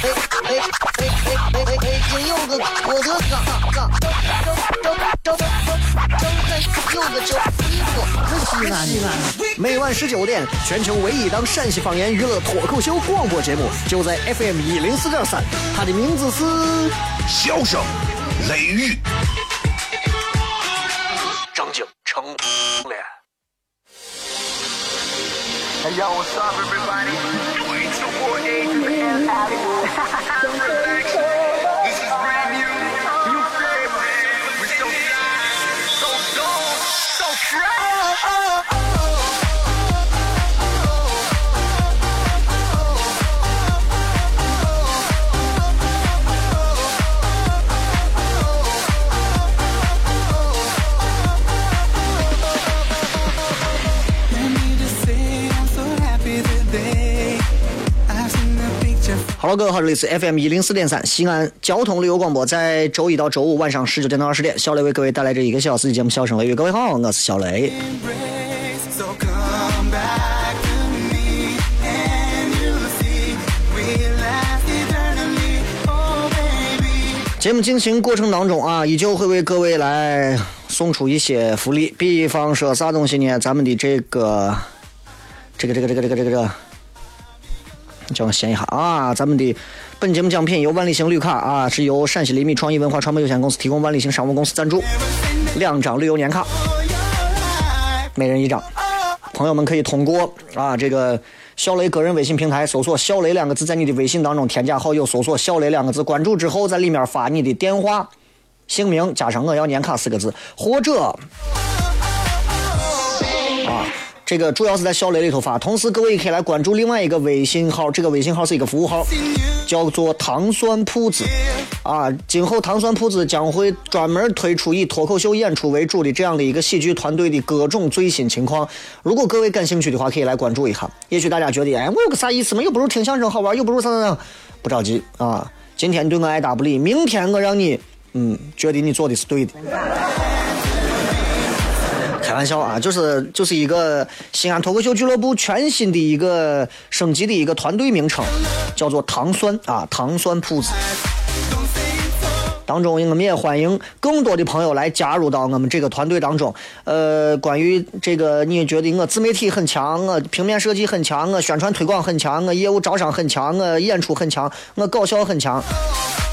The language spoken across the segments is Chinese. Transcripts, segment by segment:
哎哎哎哎哎哎！今有个我的嘎嘎，张张张张张张有个叫西安西安。每晚十九点，全球唯一档陕西方言娱乐脱口秀广播节目，就在 FM 一零四点三。它的名字是《笑声雷雨》。张景成脸。Hey yo, what's up, everybody? Hello，各位好，这里是 FM 一零四点三西安交通旅游广播，在周一到周五晚上十九点到二十点，小雷为各位带来这一个小时的节目《笑声雷雨》。各位好，我是小雷。embrace. So come back to me and you see we'll last eternally. Oh baby. 节目进行过程当中啊，依旧会为各位来送出一些福利，比方说啥东西呢？咱们的这个，这个，这个，这个，这个，这个，这个，叫我闲一下啊，咱们的本节目奖品由万里行绿卡啊，是由陕西厘米创意文化传媒有限公司提供，万里行商务公司赞助，两张旅游年卡，每人一张。朋友们可以通过啊这个小雷个人微信平台搜索“小雷”两个字，在你的微信当中添加好友，搜索“小雷”两个字，关注之后，在里面发你的电话、姓名加上“我要年卡”四个字，或者。这个主要是在小雷里头发，同时各位也可以来关注另外一个微信号，这个微信号是一个服务号，叫做“糖酸铺子”。啊，今后糖酸铺子将会专门推出以脱口秀演出为主的这样的一个喜剧团队的各种最新情况。如果各位感兴趣的话，可以来关注一下。也许大家觉得，哎，我有个啥意思嘛？又不如听相声好玩，又不如啥啥啥，不着急啊。今天你对我爱答不理，明天我让你，嗯，觉得你做的是对的。开玩笑啊，就是就是一个西安脱口秀俱乐部全新的一个升级的一个团队名称，叫做糖酸啊，糖酸铺子。当中，我们也欢迎更多的朋友来加入到我们这个团队当中。呃，关于这个，你觉得我自媒体很强，我平面设计很强，我宣传推广很强，我业务招商很强，我演出很强，我搞笑很强，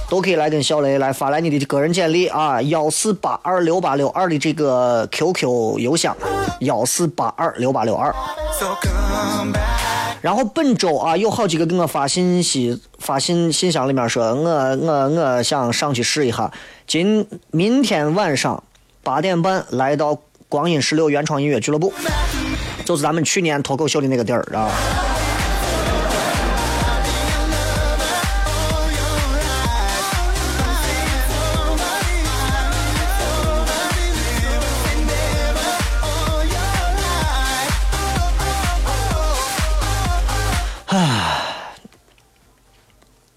都可以来跟小雷来发来你的个人简历啊，幺四八二六八六二的这个 QQ 邮箱，幺四八二六八六二。然后本周啊，有好几个给我发信息，发信信箱里面说，我我我想上去试一下。今明天晚上八点半来到光阴十六原创音乐俱乐部，就是咱们去年脱口秀的那个地儿啊。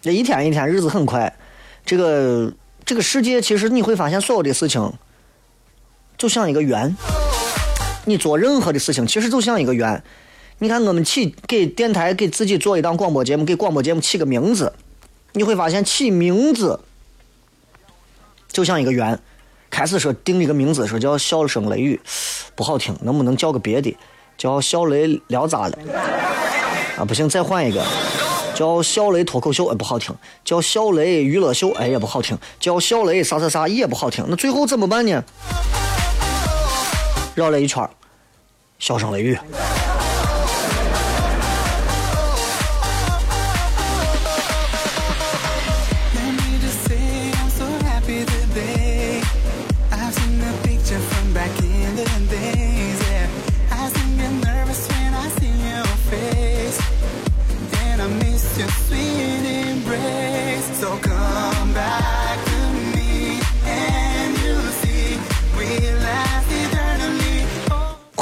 这一天一天，日子很快。这个这个世界，其实你会发现，所有的事情就像一个圆。你做任何的事情，其实就像一个圆。你看，我们起给电台给自己做一档广播节目，给广播节目起个名字，你会发现起名字就像一个圆。开始说定一个名字，说叫“笑声雷雨”，不好听，能不能叫个别的？叫“小雷聊咋了”？啊，不行，再换一个。叫小雷脱口秀，哎，不好听；叫小雷娱乐秀，哎，也不好听；叫小雷啥啥啥，也不好听。那最后怎么办呢？绕了一圈儿，笑声雷雨。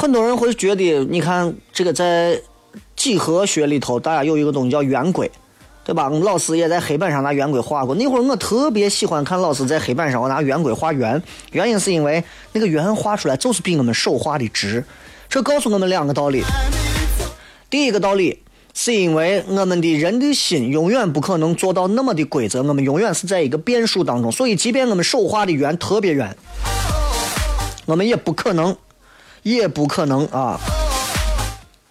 很多人会觉得，你看这个在几何学里头，大家有一个东西叫圆规，对吧？老师也在黑板上拿圆规画过。那会儿我特别喜欢看老师在黑板上我拿圆规画圆，原因是因为那个圆画出来就是比我们手画的直。这告诉我们两个道理。第一个道理，是因为我们的人的心永远不可能做到那么的规则，我们永远是在一个变数当中，所以即便我们手画的圆特别圆，我们也不可能，也不可能啊，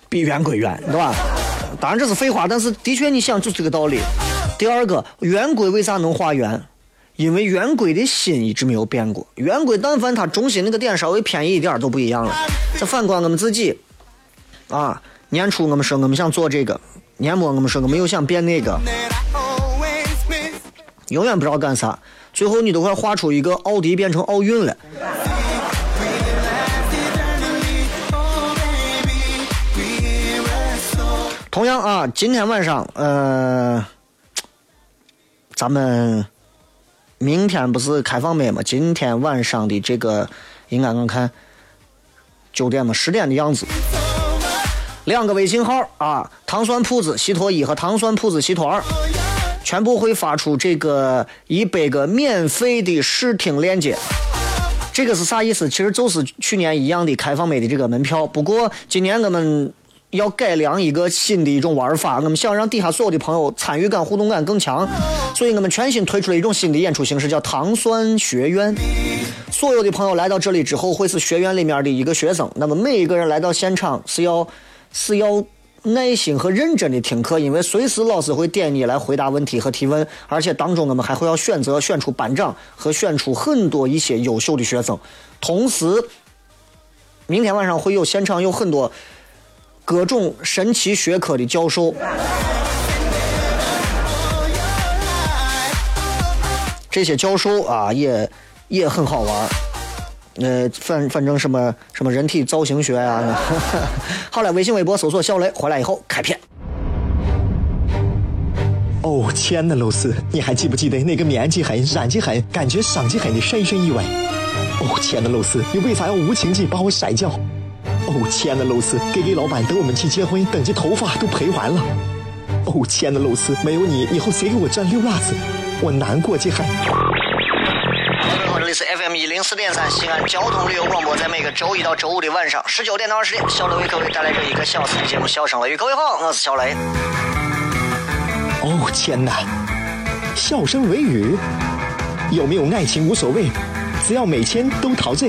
比圆规圆，对吧？当然这是废话，但是的确你想就是这个道理。第二个，圆规为啥能画圆？因为圆规的心一直没有变过，圆规但凡它中心那个点稍微偏移一点都不一样了。再反观我们自己，啊，年初我们说我们想做这个，年末我们说我们又想变那个，永远不知道干啥，最后你都快画出一个奥迪变成奥运了。同样啊，今天晚上，呃，咱们明天不是开放麦吗？今天晚上的这个，应该我看九点嘛，十点的样子。两个微信号啊，糖蒜铺子西托一和糖蒜铺子西托二，全部会发出这个一百个免费的试听链接。这个是啥意思？其实就是去年一样的开放麦的这个门票，不过今年我们要改良一个新的一种玩法，我们想让底下所有的朋友参与感、互动感更强，所以我们全新推出了一种新的演出形式，叫糖酸学院。所有的朋友来到这里之后，会是学院里面的一个学生。那么每一个人来到现场是要是要耐心和认真的听课，因为随时老师会点你来回答问题和提问，而且当中我们还会要选择选出班长和选出很多一些优秀的学生。同时，明天晚上会有现场有很多各种神奇学科的教授。这些教授啊，也也很好玩。呃，反反正什么什么人体造型学呀、好了，微信、微博搜索小雷，回来以后开片。哦，亲爱的露丝，你还记不记得那个年纪狠、染技狠、感觉伤及狠的深深意外？哦，亲爱的露丝，你为啥要无情地把我甩掉？哦，亲爱的露丝，K K 老板等我们去结婚，等这头发都赔完了。哦，亲爱的露丝，没有你，以后谁给我粘溜辣子？我难过极狠。各位好，这里是 FM 一零四点三西安交通旅游广播，在每个周一到周五的晚上十九点到二十点，小雷为各位带来这一个小时的节目《笑声雷雨》。各位好，我是小雷。哦天哪，笑声雷雨，有没有爱情无所谓，只要每天都陶醉。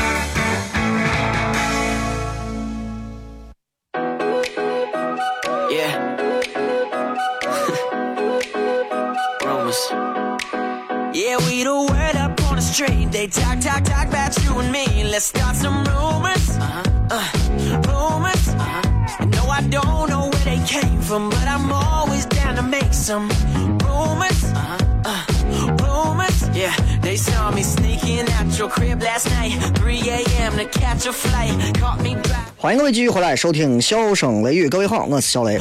Street. They talk, talk, talk about you and me. Let's start some rumors. Uh-huh. Uh, rumors. Uh-huh. No, I don't know where they came from, but I'm always down to make some rumors. Uh-huh. Uh, rumors. Yeah, they saw me 欢迎各位继续回来收听笑声雷雨各位好我是小雷。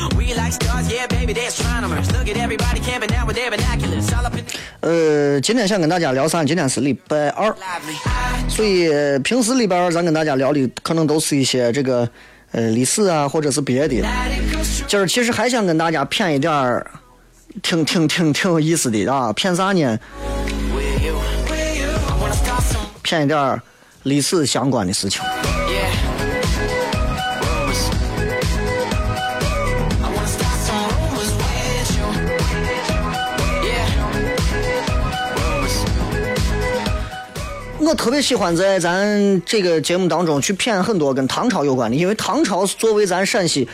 呃今天想跟大家聊啥今天是礼拜二。所以平时里边咱跟大家聊的可能都是一些这个呃历史啊或者是别的今儿其实还想跟大家骗一点儿挺挺挺挺有意思的啊骗啥呢。骗一点儿历史相关的事情。我特别喜欢在咱这个节目当中去骗很多跟唐朝有关的，因为唐朝是作为咱陕西，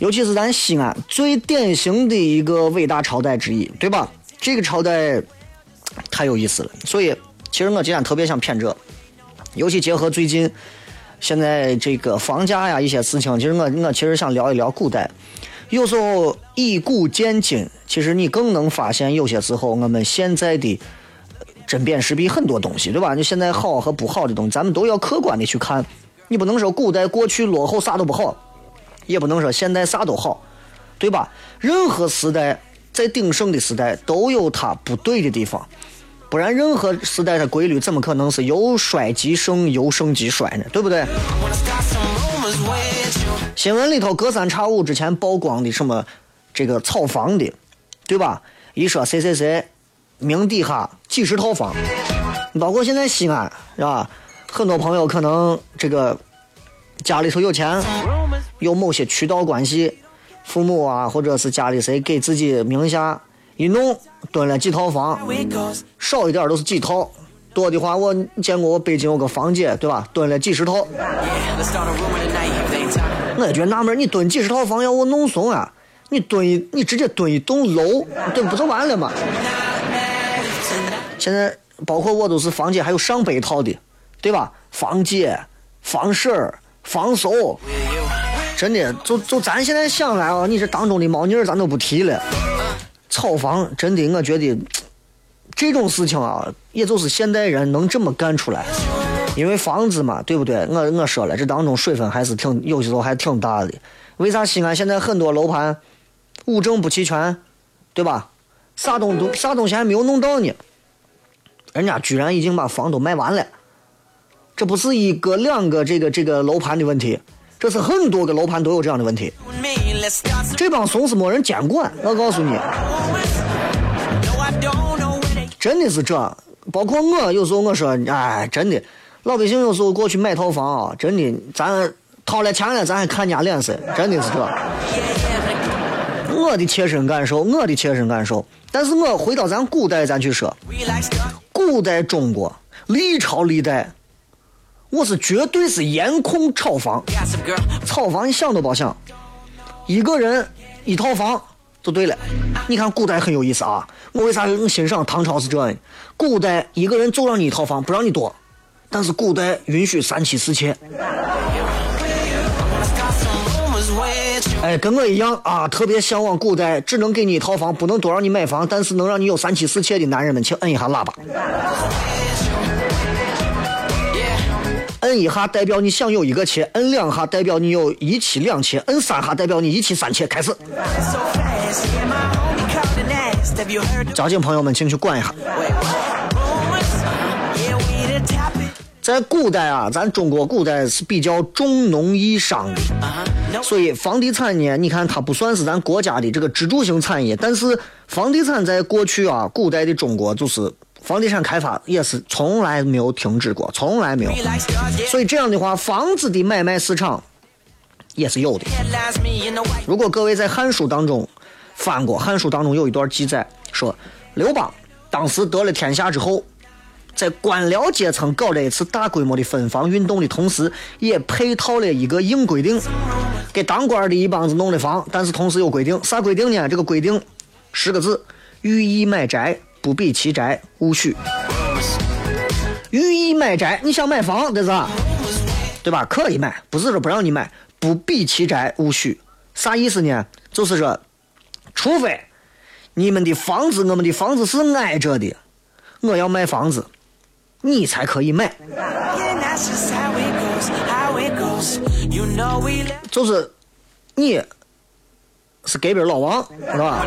尤其是咱西安最典型的一个伟大朝代之一，对吧？这个朝代太有意思了，所以其实我今天特别想谝这，尤其结合最近现在这个房价呀一些事情，其实我我其实想聊一聊古代。有时候以古鉴今，其实你更能发现有些时候我们现在的针砭时弊很多东西，对吧？就现在好和不好的东西，咱们都要客观的去看。你不能说古代过去落后啥都不好，也不能说现在啥都好，对吧？任何时代在鼎盛的时代都有它不对的地方，不然任何时代的规律怎么可能是由衰及盛，由盛及衰呢？对不对.新闻里头隔三差五之前曝光的什么这个炒房的，对吧？一说谁谁谁名底下几十套房，包括现在西安是吧？很多朋友可能这个家里头有钱，有某些渠道关系，父母啊或者是家里谁给自己名下一弄蹲了几套房，少一点都是几套，多的话我见过我北京有个房姐对吧？蹲了几十套。我也觉得纳闷，你蹲几十套房要我弄怂啊？你蹲一，你直接蹲一栋楼，蹲不就完了吗？现在包括我都是房姐，还有上百套的，对吧？房姐、房婶、房嫂，真的，就就咱现在想来啊，你这当中的猫腻咱都不提了。炒房真的，我觉得这种事情啊，也就是现代人能这么干出来。因为房子嘛，对不对？我我说了，这当中水分还是挺，有些时候还挺大的。为啥西安现在很多楼盘物证不齐全，对吧？啥东东啥东西还没有弄到呢？人家居然已经把房都卖完了，这不是一个两个这个这个楼盘的问题，这是很多个楼盘都有这样的问题。这帮怂是没人监管，我告诉你真的是这。包括我有时候我说，哎，真的，老百姓有时候过去买套房啊，真的，咱掏了钱了，咱还看人家脸色，真的是这。我的切身感受，我的切身感受。但是我回到咱古代，咱去说.古代中国历朝历代，我是绝对是严控炒房。炒房你想都别想，一个人一套房就对了。你看古代很有意思啊，我为啥能欣赏唐朝是这样？古代一个人就让你一套房，不让你多，但是古代允许三妻四妾。哎，跟我一样啊，特别向往古代，只能给你一套房，不能多让你买房，但是能让你有三妻四妾的男人们，请摁一下喇叭。摁一下代表你想有一个妾，摁两下代表你有一妻两妾，摁三下代表你一妻三妾。开始，交警朋友们，请去管一下在古代啊，咱中国古代是比较重农抑商的，所以房地产呢，你看它不算是咱国家的这个支柱性产业，但是房地产在过去啊，古代的中国就是房地产开发也是从来没有停止过，从来没有。所以这样的话，房子的买卖市场也是有的。如果各位在《汉书》当中翻过，《汉书》当中有一段记载说，刘邦当时得了天下之后，在官僚阶层搞了一次大规模的分房运动的同时，也配套了一个硬规定，给当官的一帮子弄的房，但是同时有规定，啥规定呢？这个规定十个字：寓意买宅，不比其宅，勿许。寓意买宅，你想买房，这是？对吧？可以买，不是说不让你买，不比其宅，勿许。啥意思呢？就是说，除非你们的房子，我们的房子是挨着的，我要卖房子，你才可以买。就是你是隔壁老王，是吧？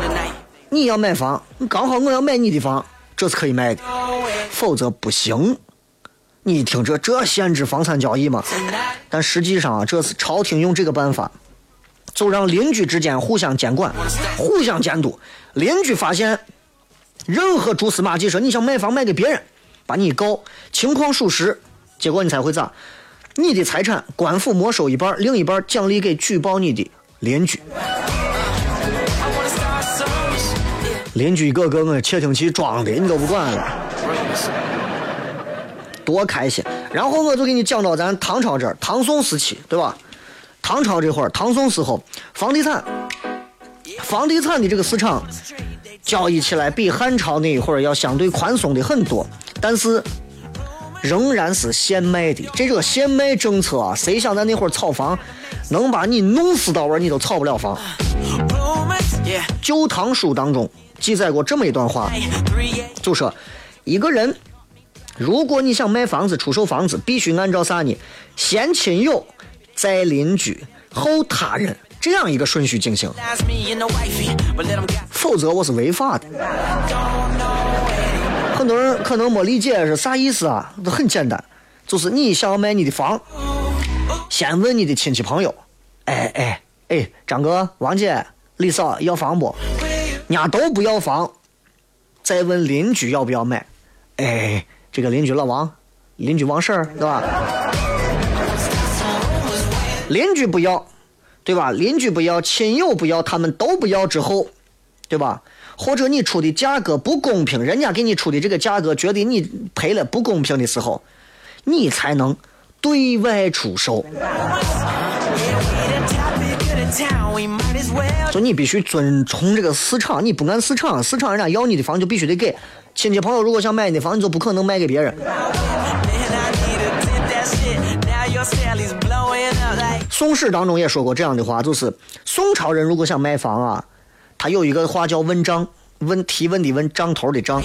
你要买房，刚好我要买你的房，这是可以卖的，否则不行。你听这这限制房产交易吗？但实际上啊，这是朝廷用这个办法，就让邻居之间互相监管、互相监督。邻居发现任何蛛丝马迹，说你想买房卖给别人，把你告，情况属实，结果你猜会咋？你的财产官府没收一半，另一半奖励给举报你的邻居。邻居一个个我窃听器装的，你都不管了。多开心！然后我就给你讲到咱唐朝这儿，唐宋时期，对吧？唐朝这会儿，唐宋时候，房地产，房地产的这个市场交易起来比汉朝那一会儿要相对宽松的很多，但是仍然是限卖的。这个限卖政策啊，谁想在那会儿炒房，能把你弄死到位，你都炒不了房。旧唐书》当中记载过这么一段话.就说一个人，如果你想卖房子、出售房子，必须按照啥呢？先亲友，再邻居，后他人，这样一个顺序进行否则我是违法的。很多人可能没理解是啥意思啊？这很简单，就是你想要卖你的房，先问你的亲戚朋友，哎哎哎，张哥、王姐、李嫂要房不？人家都不要房，再问邻居要不要买。哎，这个邻居老王，邻居王婶儿，对吧？邻居不要，对吧？邻居不要，亲友不要，他们都不要之后，对吧？或者你出的价格不公平，人家给你出的这个价格觉得你赔了不公平的时候，你才能对外出售。你必须遵从这个市场，你不按市场，市场人家要你的房就必须得给。亲戚朋友如果想买你的房，你就不可能卖给别人。宋史当中也说过这样的话，就是宋朝人如果想买房啊，他有一个话叫问账，问提问的问，账头的账，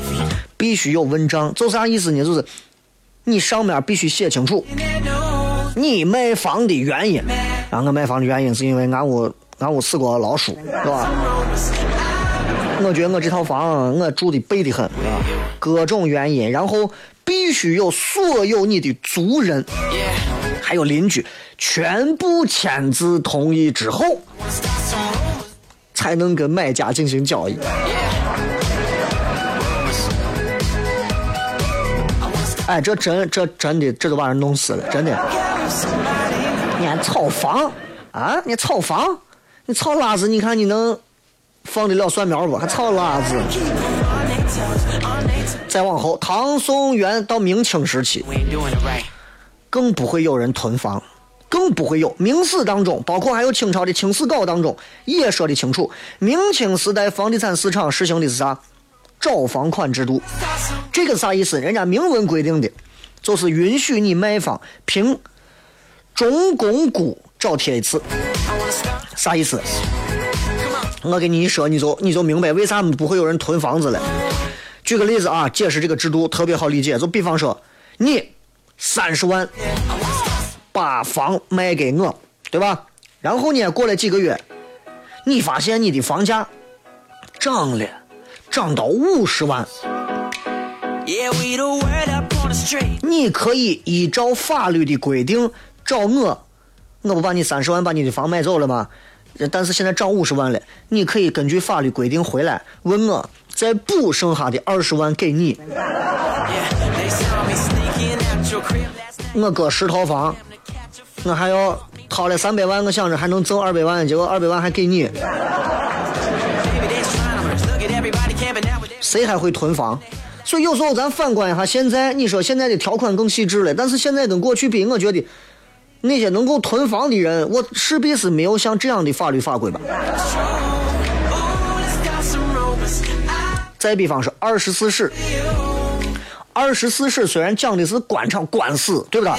必须有问账，就啥意思呢？就是你上面必须写清楚你买房的原因。然后我买房的原因是因为俺屋俺屋死过老鼠，是吧？我觉得我这套房我住的背得很，是吧？各种原因，然后必须有所有你的族人。还有邻居全部签字同意之后，才能跟买家进行交易。哎，这真这真的这都把人弄死了，真的。你还炒房啊？你炒房？你炒辣子？你看你能放得了蒜苗不？还炒辣子？再往后，唐宋元到明清时期.更不会有人囤房，更不会有明史当中，包括还有清朝的清史稿当中也说的清楚，明清时代房地产市场实行的是啥？找房款制度。这个啥意思？人家明文规定的，就是允许你卖方凭中公估找贴一次。啥意思？我给你一说，你就你就明白为啥不会有人囤房子了。举个例子啊，解释这个制度特别好理解。就比方说，你三十万把房卖给我，对吧？然后呢，过了几个月，你发现你的房价涨了，涨到五十万.你可以依照法律的规定找我，我不把你三十万把你的房买走了吗？但是现在涨五十万了，你可以根据法律规定回来问我，再补剩下的二十万给你。我哥十套房，我还要掏了三百万，我想着还能挣二百万，结果二百万还给你，谁还会囤房？所以有时候咱反观一下现在，你说现在的条款更细致了，但是现在跟过去比，我觉得那些能够囤房的人，我势必是没有像这样的法律法规吧。再比方说二十四史，二十四史虽然讲的是官场官司，对不对？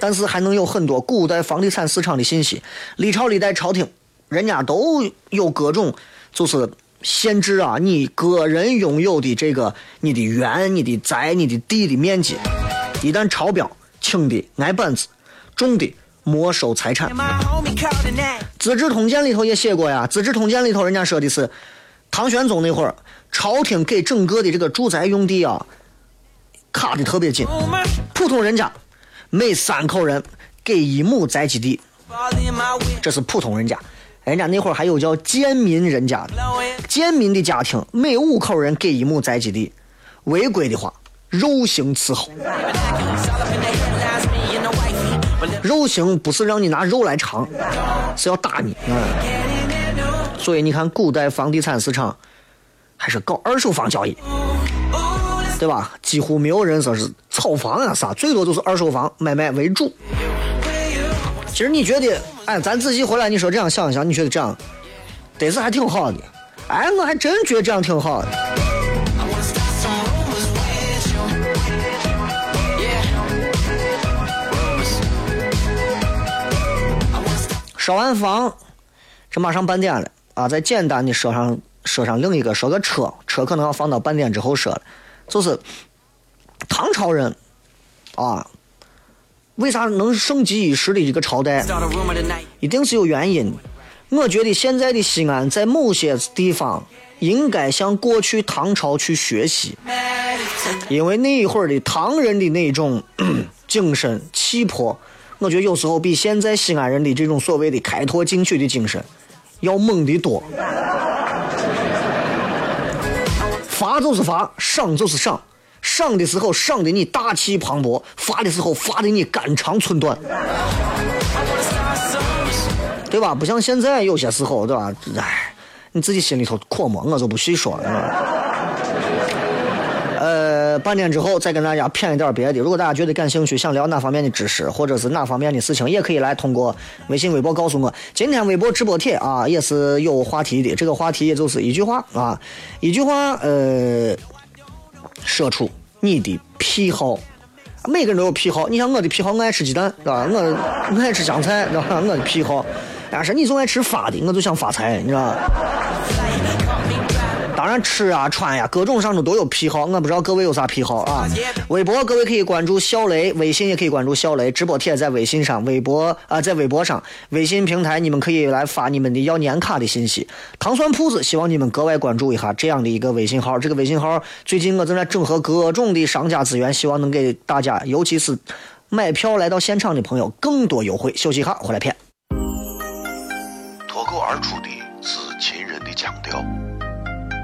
但是还能有很多古代房地产市场的信息。历朝历代朝廷，人家都有各种就是限制啊，你个人拥有的这个你的园、你的宅、你的地的面积，一旦超标，轻的挨板子，重的没收财产。资治通鉴》里头也写过呀，《资治通鉴》里头人家说的是，唐玄宗那会儿，朝廷给整个的这个住宅用地啊，卡的特别紧，普通人家每三口人给一亩宅基地.这是普通人家。人家那会儿还有叫贱民人家。的，贱民的家庭每五口人给一亩宅基地，违规的话肉刑伺候。肉刑不是让你拿肉来尝，是要打你。嗯，所以你看，古代房地产市场还是搞二手房交易，对吧？几乎没有人说是炒房啊啥，最多就是二手房买卖为主。其实你觉得，哎，咱仔细回来，你说这样想一想，你觉得这样得是还挺好的。哎，我还真觉得这样挺好的。烧完房，这马上半点了啊！再简单的说上说上另一个，说个车，车可能要放到半点之后说了，就是唐朝人啊，为啥能盛极一时的一个朝代，一定是有原因的。我觉得现在的西安在某些地方应该向过去唐朝去学习，因为那一会儿的唐人的那种 精神气魄，我觉得有时候比现在西安人的这种所谓的开拓进取的精神要猛得多。罚就是罚，赏就是赏，赏的时候赏的你大气磅礴，罚的时候罚的你肝肠寸断。对吧？不像现在有些时候，对吧？哎，你自己心里头琢磨，我就不细说了。呃，半点之后再跟大家谝一点别的。如果大家觉得感兴趣，想聊哪方面的知识，或者是哪方面的事情，也可以来通过微信、微博告诉我。今天微博直播帖啊，也是有话题的。这个话题也就是一句话啊，一句话，呃，说出你的癖好。每个人都有癖好，你像我的癖好，我爱吃鸡蛋，对吧？我我爱吃香菜，对吧？我的癖好。但是你总爱吃发的，我就想发财，你知道吧？当然吃啊穿呀各种上头都有癖好，我不知道各位有啥癖好啊？微博各位可以关注小雷，微信也可以关注小雷，直播贴在微信上，微博啊在微博上，微信平台你们可以来发你们的要年卡的信息。糖蒜铺子希望你们格外关注一下这样的一个微信号，这个微信号最近我正在整合各种的商家资源，希望能给大家，尤其是买票来到现场的朋友更多优惠。休息一下，回来片。脱口而出的是秦人的腔调，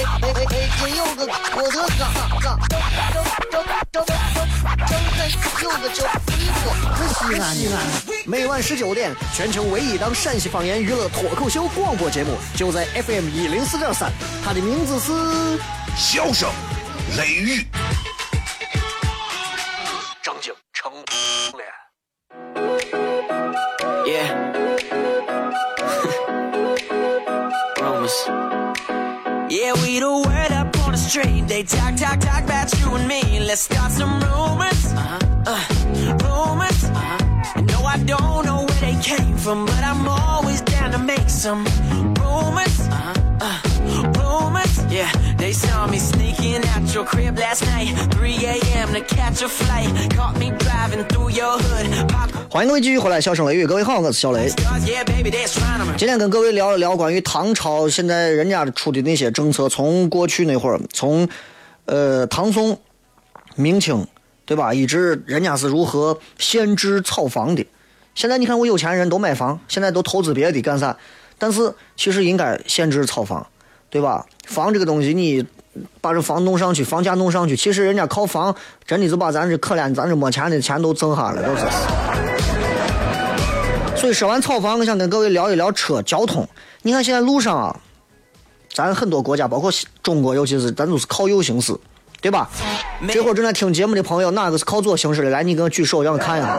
哎哎哎，北京有个郭德纲，纲，张张张张张张有个叫李波，是西安西安。每晚十九点，全球唯一档陕西方言娱乐脱口秀广播节目，就在 FM 一零四点三，它的名字是笑声雷雨，street. They talk, talk, talk about you and me. Let's start some rumors. Uh-huh. Uh, rumors. Uh-huh. No, I don't know where they came from, but I'm always down to make some rumors. Uh-huh. Uh, rumors. Yeah, he saw me sneaking out your crib last night, a.m. to catch flight. Caught me driving through your hood. 欢迎各位继续回来，笑声雷雨，各位好，我是小雷。今天跟各位聊一聊关于唐朝现在人家出的那些政策，从过去那会儿，从呃唐宋、明清，对吧？一直人家是如何限制炒房的。现在你看，我有钱人都买房，现在都投资别的干啥？但是其实应该限制炒房。对吧？房这个东西，你把这房弄上去，房价弄上去，其实人家靠房真的就把咱这可怜咱这没钱的钱都挣下了，都是。所以说完炒房，我想跟各位聊一聊车交通。你看现在路上啊，咱很多国家，包括中国，尤其是咱都是靠右行驶，对吧？这会儿正在听节目的朋友，哪个是靠左行驶的？来，你给我举手，让我看一下。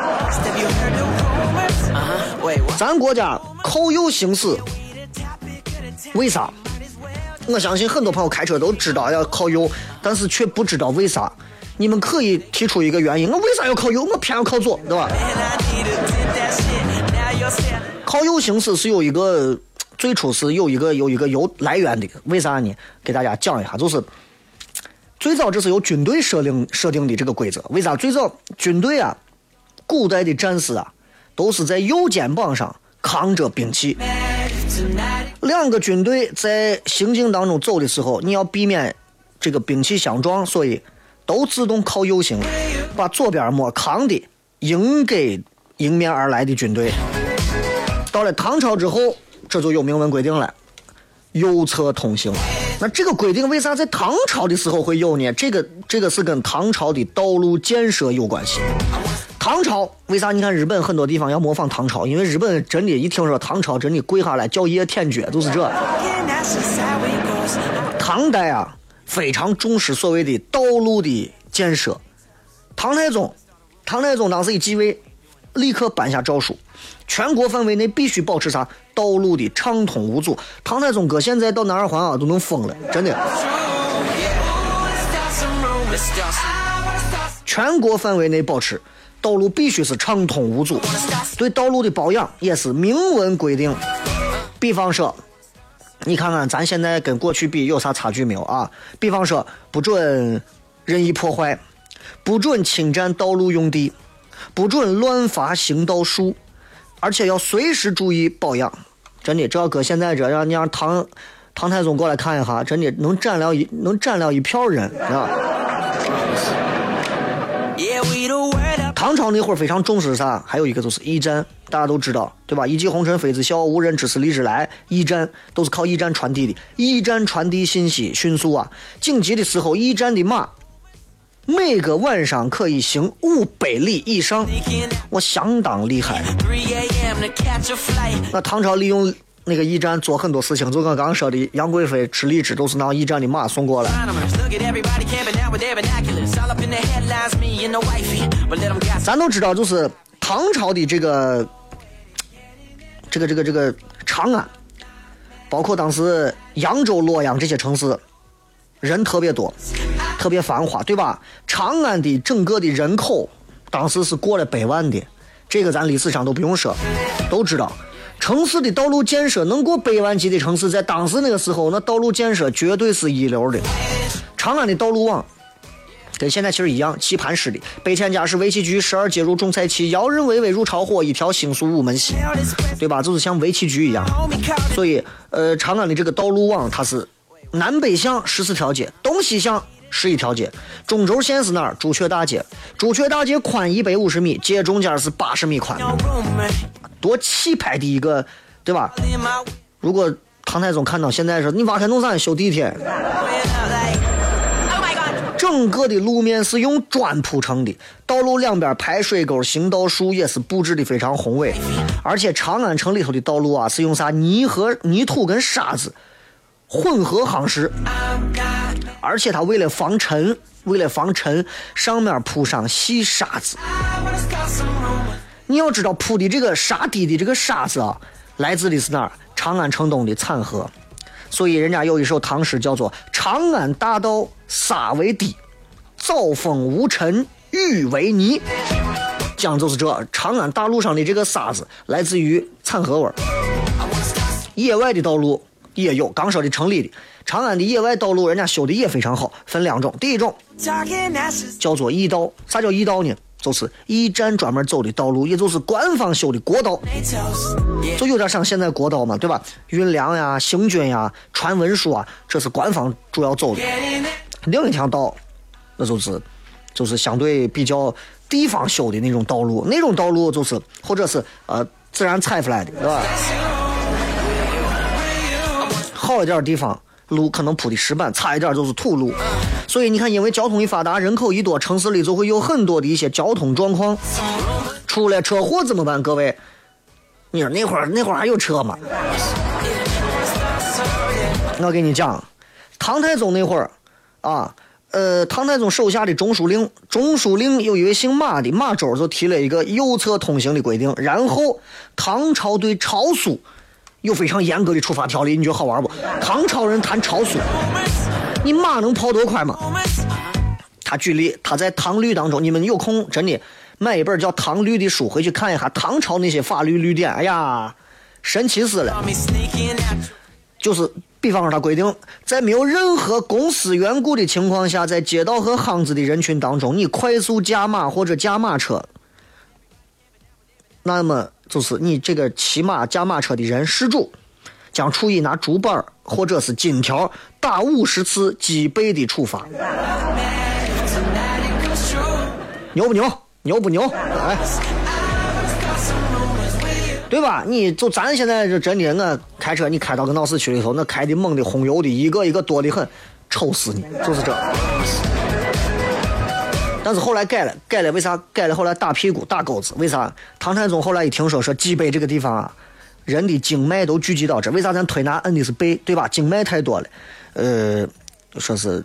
Uh-huh. Wait, what? 咱国家靠右行驶，为啥？我相信很多朋友开车都知道要靠右，但是却不知道为啥。你们可以提出一个原因，我为啥要靠右？我偏要靠左，对吧？靠右行驶是有一个最初是有一个有一个由来源的，为啥呢？给大家讲一下，就是最早这是由军队设定设定的这个规则。为啥？最早军队啊，古代的战士啊，都是在右肩膀上扛着兵器。两个军队在行进当中走的时候，你要避免这个兵器相撞，所以都自动靠右行，把左边摸扛的迎给迎面而来的军队。到了唐朝之后，这就有明文规定了，右侧通行。那这个规定为啥在唐朝的时候会有呢？这个这个是跟唐朝的道路建设有关系。唐朝为啥？你看日本很多地方要模仿唐朝，因为日本真的，一听说唐朝，真的跪下来叫爷舔脚，就是这。唐代啊，非常重视所谓的道路的建设。唐太宗，唐太宗当时一继位，立刻颁下诏书，全国范围内必须保持啥道路的畅通无阻。唐太宗搁现在到南二环啊都能疯了，真的。全国范围内保持道路必须是畅通无阻，对道路的保养也是明文规定。比方说，你看看咱现在跟过去比有啥差距没有啊？比方说，不准任意破坏，不准侵占道路用地，不准乱发行道树，而且要随时注意保养。真的，这要搁现在这让你让唐唐太宗过来看一下，真的能占了一能占了一票人啊！唐朝那会儿非常重视啥？还有一个就是驿站，大家都知道，对吧？一骑红尘妃子笑，无人知是荔枝来。驿站都是靠驿站传递的，驿站传递信息迅速啊！紧急的时候，驿站的马每个晚上可以行五百里以上，我相当厉害。那唐朝利用那个驿站做很多事情，就跟刚刚说的，杨贵妃吃荔枝都是拿驿站的马送过来。咱都知道，就是唐朝的这个这个这个这个长安，包括当时扬州、洛阳这些城市，人特别多，特别繁华，对吧？长安的整个的人口当时是过了百万的，这个咱历史上都不用说，都知道。城市的道路建设能过百万级的城市，在当时那个时候，那道路建设绝对是一流的。长安的道路网跟现在其实一样，棋盘式的。北千家是围棋局，十二街入种菜棋，摇人巍巍如潮火，一条星宿午门西，对吧？就是像围棋局一样。所以，呃，长安的这个道路网它是南北向十四条街，东西向十一条街。中轴线是哪儿？朱雀大街。朱雀大街宽一百五十米，街中间是八十米宽，多气派的一个，对吧？如果唐太宗看到现在说你挖开弄啥修地铁，整个的路面是用砖铺成的，道路两边排水沟、行道树也是布置的非常宏伟。而且长安城里头的道路啊，是用啥泥和泥土跟沙子混合夯实，而且它为了防尘，为了防尘，上面铺上细沙子。你要知道，铺的这个沙地的这个沙子啊，来自的是哪儿？长安城东的浐河。所以人家有一首唐诗叫做“长安大道沙为堤，早风无尘雨为泥”，讲就是这长安大路上的这个沙子来自于浐河湾儿。野外的道路也有，刚说的城里的长安的野外道路，人家修的也非常好，分两种。第一种叫做驿道，啥叫驿道呢？就是驿站专门走的道路，也就是官方修的国道。就有点像现在国道嘛，对吧？运粮呀、行军呀、传文书啊，这是官方主要走的。另一条道，那就是就是相对比较地方修的那种道路，那种道路就是或者是呃自然踩出来的，对吧？好一点的地方路可能铺的石板，差一点就是土路。所以你看，因为交通一发达，人口一多，城市里就会有很多的一些交通状况。出了车祸怎么办？各位，你说那会儿那会儿还有车吗？我跟你讲，唐太宗那会儿啊，呃，唐太宗手下的中书令，中书令有一位姓马的马周就提了一个右侧通行的规定，然后唐朝对超速有非常严格的处罚条例，你觉得好玩不？唐朝人谈超速，你马能跑多快吗？他举例，他在《唐律》当中，你们有空真的买一本叫《唐律》的书回去看一下唐朝那些法律律典，哎呀，神奇死了。就是比方说，他规定，在没有任何公司缘故的情况下，在街道和巷子的人群当中，你快速驾马或者驾马车，那么就是你这个骑马驾马车的人失主，将处以拿竹板或者是金条打五十次几倍的处罚。牛不牛？牛不牛？哎。对吧？你就咱现在这真的，我开车你开到个闹市区里头，那开的猛的轰油的，一个一个多的很，抽死你！就是这。但是后来改了，改了，为啥改了？后来打屁股、打钩子，为啥？唐太宗后来一听说说济北这个地方啊，人的经脉都聚集到这，为啥咱推拿摁的是背，对吧？经脉太多了，呃，说是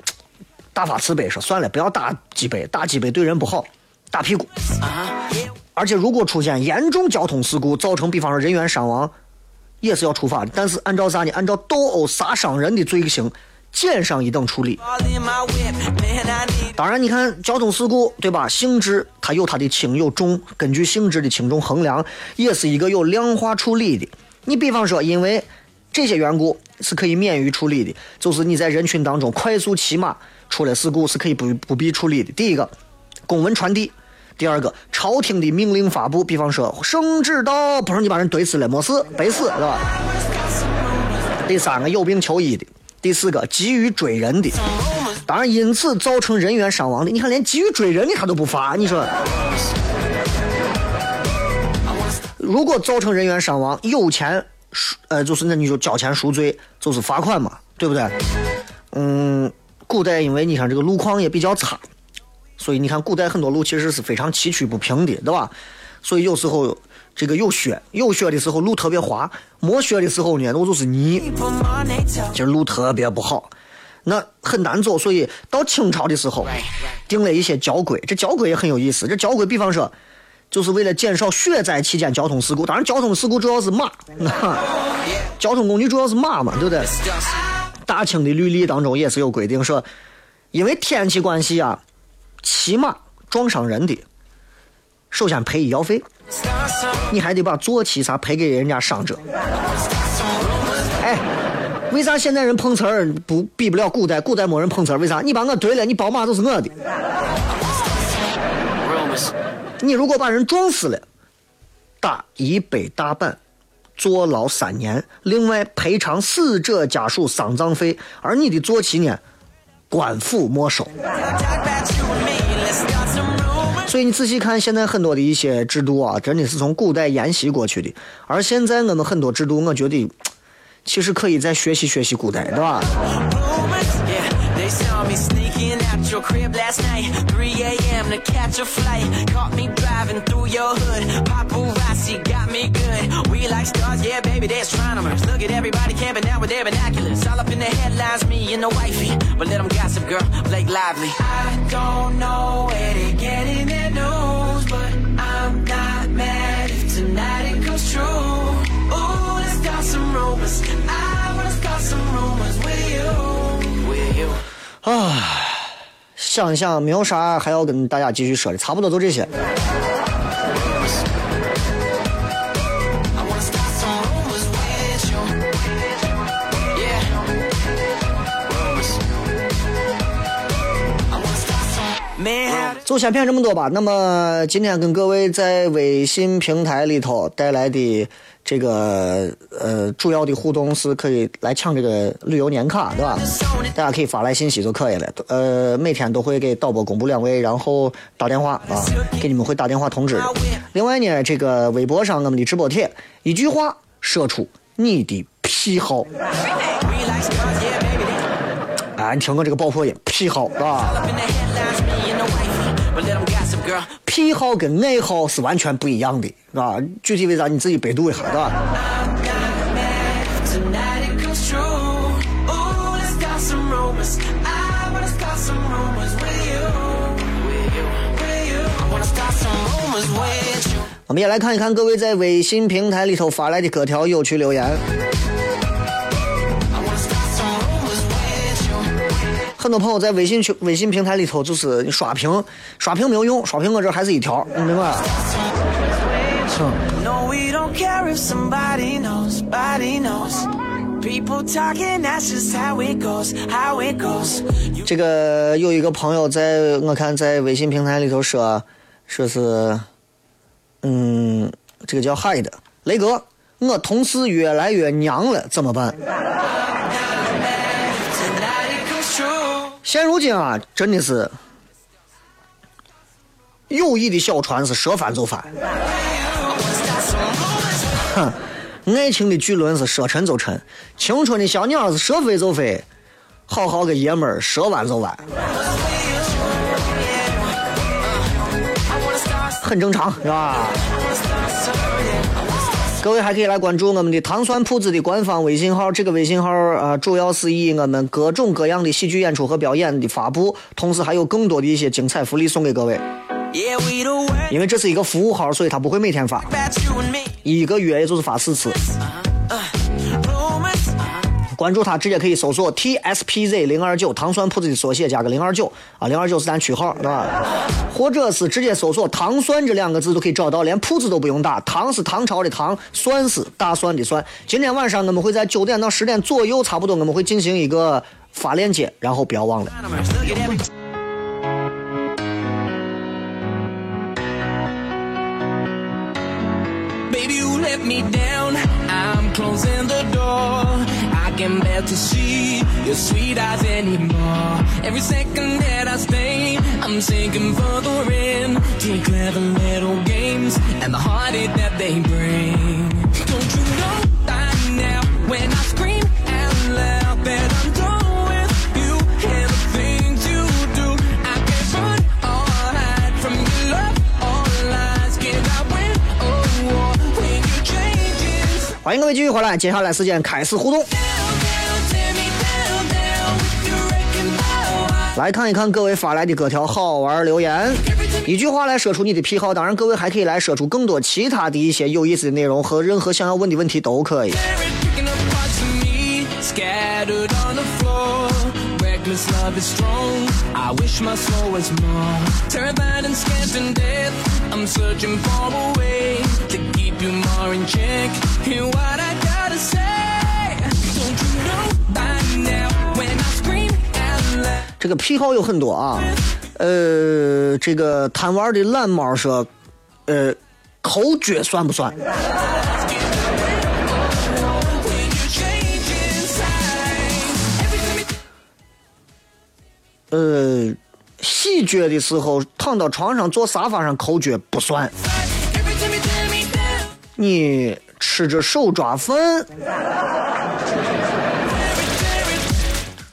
大发慈悲，说算了，不要打脊背，打脊背对人不好，打屁股啊。而且如果出现严重交通事故，造成比方说人员伤亡，也是要处罚的。但是按照啥呢？按照斗殴杀伤人的罪行，减上一等处理。当然，你看交通事故，对吧？性质它有它的轻有重，根据性质的轻重衡量，也是一个有量化处理的。你比方说，因为这些缘故是可以免于处理的，就是你在人群当中快速骑马出了事故是可以不不必处理的。第一个，公文传递；第二个，朝廷的命令发布，比方说圣旨到，不是你把人怼死了，没事，白死，对吧？第三个，有病求医的；第四个，急于追人的。当然，因此造成人员伤亡的，你看连急于追人的他都不罚，你说，如果造成人员伤亡，有钱赎，呃，就是那你就交钱赎罪，就是罚款嘛，对不对？嗯，古代因为你看这个路况也比较差，所以你看古代很多路其实是非常崎岖不平的，对吧？所以有时候这个有雪，有雪的时候路特别滑，没雪的时候呢，那就是泥。实路特别不好，那很难走。所以到清朝的时候，定了一些交规。这交规也很有意思。这交规，比方说，就是为了减少雪灾期间交通事故。当然，交通事故主要是马，交通工具主要是马嘛，对不对？大清的律例当中也是有规定说，因为天气关系啊，骑马撞伤人的，首先赔医药费，你还得把坐骑啥赔给人家伤者。哎，为啥现在人碰瓷儿不比不了古代？古代没人碰瓷儿，为啥？你把我怼了，你宝马都是我的。你如果把人撞死了，打一百大板，坐牢三年，另外赔偿死者家属丧葬费，而你的坐骑呢，官府没收。所以你仔细看，现在很多的一些制度啊，真的是从古代沿袭过去的。而现在我们很多制度，我觉得其实可以再学习学习古代，对吧？Your crib last night. 3 a.m. to catch a flight. Caught me driving through your hood. Paparazzi got me good. We like stars, yeah, baby, they're astronomers. Look at everybody camping out with their binoculars. All up in the headlines, me and the wifey. But let them gossip, girl, Blake Lively. I don't know where they're getting their news, but I'm not mad if tonight it comes true. Ooh, let's start some rumors. I wanna start some rumors with you. With you. Ah. 想一想没有啥还要跟大家继续说的差不多就这些。就先骗这么多吧。那么今天跟各位在微信平台里头带来的这个呃主要的互动是可以来抢这个旅游年卡，对吧？大家可以发来信息就可以了。呃，每天都会给导播公布两位，然后打电话啊，给你们会打电话通知。另外呢，这个微博上我们的直播帖，一句话说出你的癖好。哎，你听我这个爆破音，癖好是吧。癖好跟爱好是完全不一样的，啊？具体为啥你自己百度一下，对吧.我们也来看一看各位在微信平台里头发来的各条有趣留言。很多朋友在微信群、微信平台里头就是刷屏，刷屏没有用，刷屏我这还是一条，明白？这个有一个朋友在我看在微信平台里头说，说是嗯，这个叫 hide 雷哥，我同事越来越娘了，怎么办？现如今啊，真的是友谊的小船是说翻就翻，哼，爱情的巨轮是说沉就沉，青春的小鸟是说飞就飞，好好个爷们儿说弯就弯，很正常，是吧？各位还可以来关注我们的糖蒜铺子的官方微信号，这个微信号啊、呃主要是以我们各种各样的戏剧演出和表演的发布，同时还有更多的一些精彩福利送给各位。因为这是一个服务号，所以它不会每天发.一个月也就是发四次。关注他直接可以搜索 TSPZ 零二九糖酸铺子的缩写加个零二九啊，零二九是咱区号，对吧？或者是直接搜索糖酸这两个字都可以找到，连铺子都不用打。糖是唐朝的糖，酸是大蒜的酸。今天晚上我们会在九点到十点左右，差不多我们会进行一个发链接，然后不要忘了。Baby, you let me down. I'm closing the door. can bear to see your sweet eyes anymore. Every second that I stay, I'm sinking further in to clever little games and the heartache that they bring. Don't you know by now when I scream out loud that I'm done with you and the things you do? I can't run or hide from your love or lies. Can I win war when you change? 欢迎各位继续回来，接下来时间开始互动。来看一看各位发来的各条好玩留言，一句话来说出你的癖好。当然，各位还可以来说出更多其他的一些有意思的内容和任何想要问的问题都可以。这个癖好有很多啊。呃这个贪玩的懒猫说呃抠脚算不算？呃洗脚的时候躺到床上坐沙发上抠脚不算。你吃着手抓饭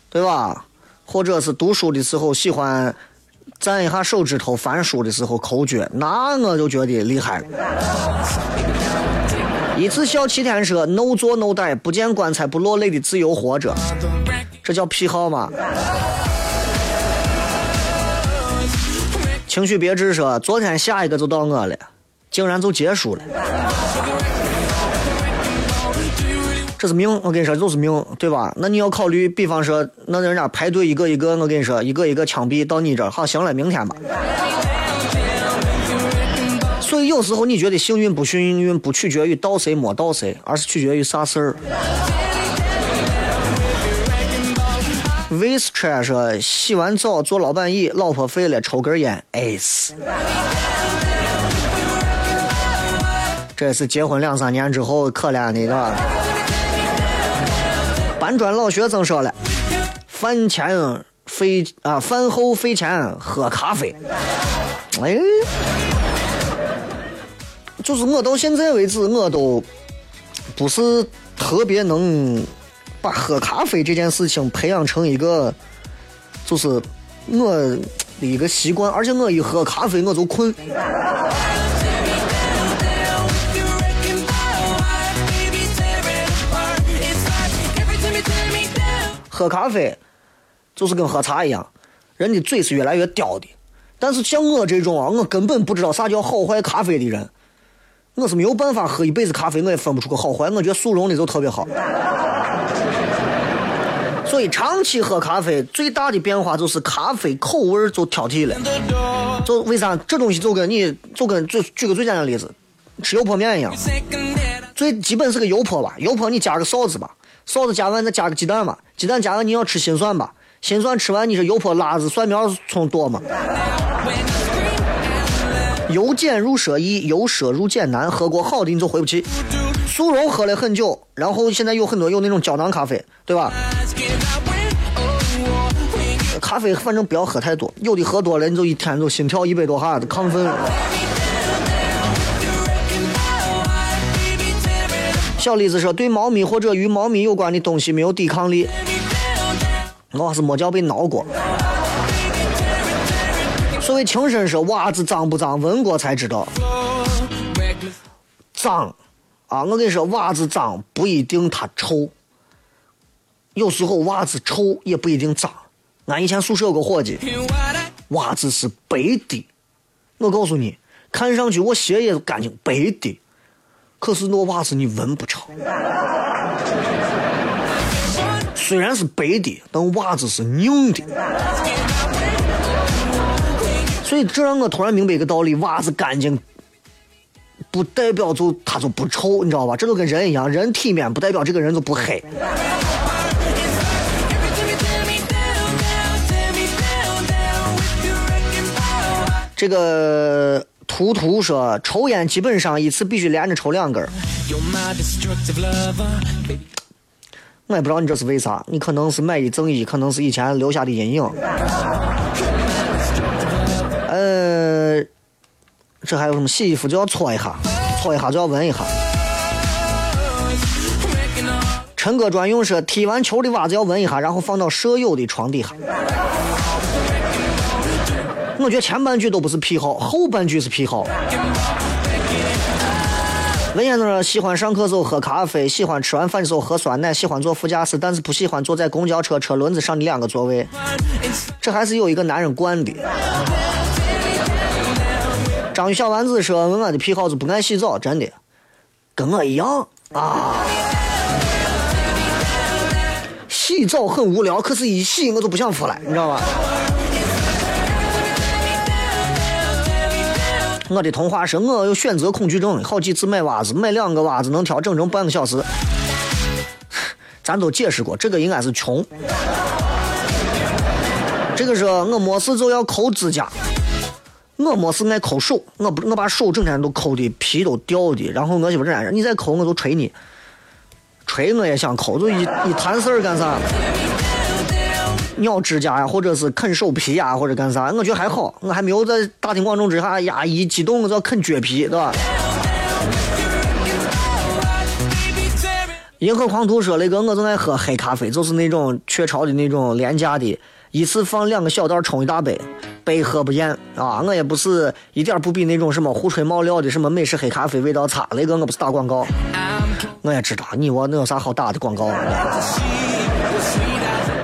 对吧？或者是读书的时候喜欢赞一下手指头，翻书的时候抠脚，那我就觉得厉害了。一次笑七天说：“no 做 no die，不见棺材不落泪的自由活着。”这叫癖好吗？情绪别致说：“昨天下一个就到我了，竟然就结束了。”这是命，我跟你说，就是命，对吧？那你要考虑，比方说，那人家排队一个一个，我跟你说，一个一个枪毙到你这儿，好，行了，明天吧。所以有时候你觉得幸运不幸运，不取决于到谁没到谁，而是取决于啥事儿。w 斯 s 说，洗完澡坐老板椅，老婆废了，抽根烟，ace。这是结婚两三年之后可怜的，对吧？搬砖老学生说了，饭前费啊，饭后费钱喝咖啡。哎，就是我到现在为止，我都不是特别能把喝咖啡这件事情培养成一个，就是我的一个习惯，而且我一喝咖啡我就困。喝咖啡就是跟喝茶一样，人的嘴是越来越刁的。但是像我这种啊，我根本不知道啥叫好坏咖啡的人，我是没有办法喝一辈子咖啡，我也分不出个好坏。我觉得速溶的就特别好。所以长期喝咖啡最大的变化就是咖啡口味儿就挑剔了。就为啥这东西就跟你就跟最举个最简单的例子，吃油泼面一样，最基本是个油泼吧，油泼你加个臊子吧，臊子加完再加个鸡蛋吧，鸡蛋加完你要吃心蒜吧，心蒜吃完你是油泼辣子蒜苗葱多嘛。由俭入奢易，由奢入俭难。喝过好的你就回不去。速溶喝了很久，然后现在有很多有那种胶囊咖啡，对吧？咖啡反正不要喝太多，有的喝多了你就一天就心跳一百多下子，亢奋。小李子说，对猫咪或者与猫咪有关的东西没有抵抗力，我还是没叫被挠过。所谓情深说，袜子脏不脏，闻过才知道。脏啊！我跟你说，袜子脏不一定它臭，有时候袜子臭也不一定脏。俺以前宿舍有个伙计，袜子是白的，我告诉你，看上去我鞋也干净，白的，可是那袜子你闻不着。虽然是白的，但袜子是硬的。所以这让我突然明白一个道理：袜子干净，不代表就它就不臭，你知道吧？这就跟人一样，人体面不代表这个人就不黑。这个图图说，抽烟基本上一次必须连着抽两根儿。我也不知道你这是为啥，你可能是买一赠一，可能是以前留下的阴影。呃，这还有什么洗衣服就要搓一下，搓一下就要闻一下。陈哥专用说，踢完球的袜子要闻一下，然后放到舍友的床底下。我觉得前半句都不是癖好，后半句是癖好。文言说喜欢上课时候喝咖啡，喜欢吃完饭的时候喝酸奶，喜欢坐副驾驶，但是不喜欢坐在公交车车轮子上的两个座位。这还是有一个男人惯的。章鱼小丸子说：“我的癖好是不爱洗澡，真的，跟我一样啊。洗澡很无聊，可是一洗我就不想出来，你知道吧？”我的童话是我有选择恐惧症，好几次买袜子，买两个袜子能挑整整半个小时。咱都解释过，这个应该是穷。这个是我没事就要抠指甲，我没事爱抠手，我不我把手整天都抠的皮都掉的，然后我媳妇这样，你再抠我就捶你，捶我也想抠，就一一摊事儿干啥？咬指甲呀，或者是啃手皮呀，或者干啥？我觉得还好，我还没有在大庭广众之下呀一激动我就要啃脚皮，对吧？银河狂徒说：“雷哥，我正爱喝黑咖啡，就是那种雀巢的那种廉价的，一次放两个小袋冲一大杯，杯喝不厌啊！我也不是一点不比那种什么胡吹冒料的什么美式黑咖啡味道差。雷哥，我不是打广告，我也知道你我能有啥好打的广告？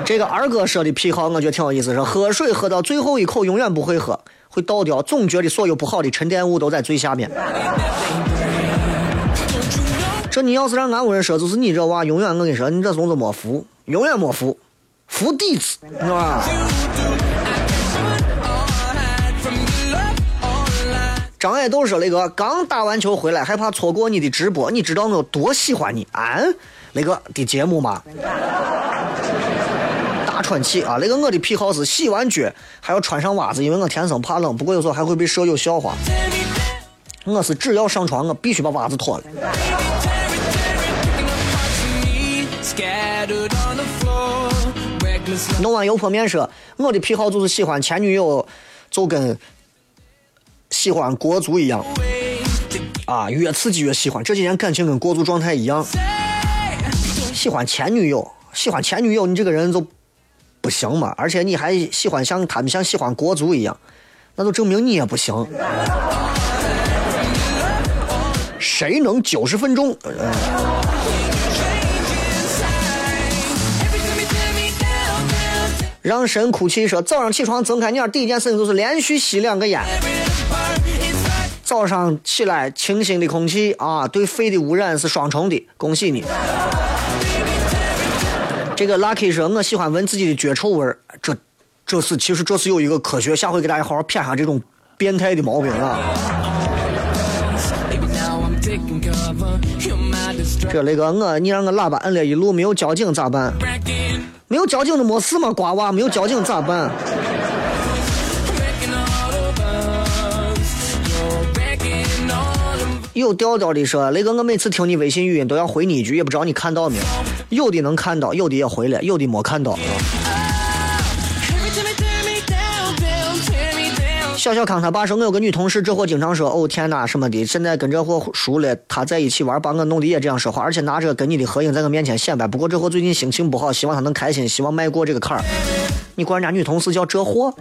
这个二哥说的癖好，我觉得挺有意思，说喝水喝到最后一口永远不会喝，会倒掉，总觉得所有不好的沉淀物都在最下面。这你要是让俺屋人说，就是你这娃永远，我跟你说，你这怂子没福，永远没福，福弟子，是吧？张爱豆说：“雷哥刚打完球回来，害怕错过你的直播，你知道我有多喜欢你啊？雷哥的节目吗？喘气啊！那个，我的癖好是洗完脚还要穿上袜子，因为我天生怕冷，不过有时候还会被舍友笑话。我是只要上床，我必须把袜子脱了。”弄完油泼面说，我的癖好就是喜欢前女友，就跟喜欢国足一样，啊，越刺激越喜欢。这几年感情跟国足状态一样，喜欢前女友，喜欢前女友，你这个人就不行嘛。而且你还喜欢像他们像喜欢国足一样，那就证明你也不行。谁能九十分钟？让神哭泣说，早上起床睁开眼，第一件事情就是连续吸两个烟。早上起来，清新的空气啊，对肺的污染是双重的，恭喜你。这个 Lucky 说，我喜欢闻自己的脚臭味儿，这这是其实这是有一个科学，下回给大家好好谝下这种变态的毛病啊。这雷哥，我你让我喇叭摁了一路，没有交警咋办？没有交警就没事嘛，瓜娃没有交警咋办？有调调的说，雷哥，我每次听你微信语音都要回你一句，也不知道你看到没有？有的能看到，有的也回来，有的没看到。小小康他爸说，我有个女同事，这货经常说哦天哪什么的，现在跟这货熟了，他在一起玩，把我弄得也这样说话，而且拿着跟你的合影在我面前显摆。不过这货最近心情不好，希望他能开心，希望迈过这个坎儿。你管人家女同事叫这货？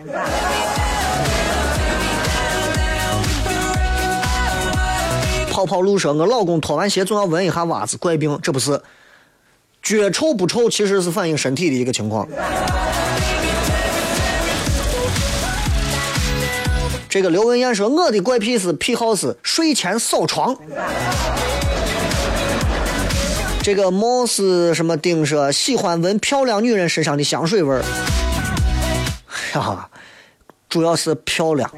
跑跑路说，我老公脱完鞋总要闻一下袜子，怪病，这不是脚臭不臭，其实是反映身体的一个情况。这个刘文艳说，我的怪癖是癖好是睡前扫床。这个莫斯什么丁说喜欢闻漂亮女人身上的香水味儿，呀，主要是漂亮。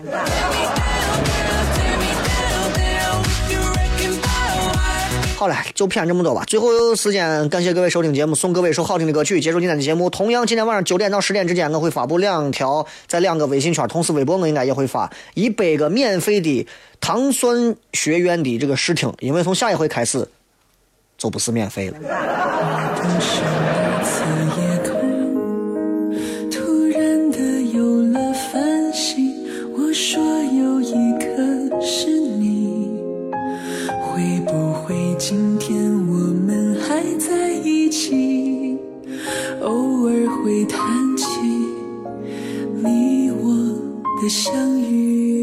好了，就骗这么多吧。最后时间，感谢各位收听节目，送各位一首好听的歌曲，结束今天的节目。同样，今天晚上九点到十点之间，我会发布两条，在两个微信圈，同时微博我应该也会发一百个免费的糖蒜学院的这个试听，因为从下一回开始就不是免费了。相遇。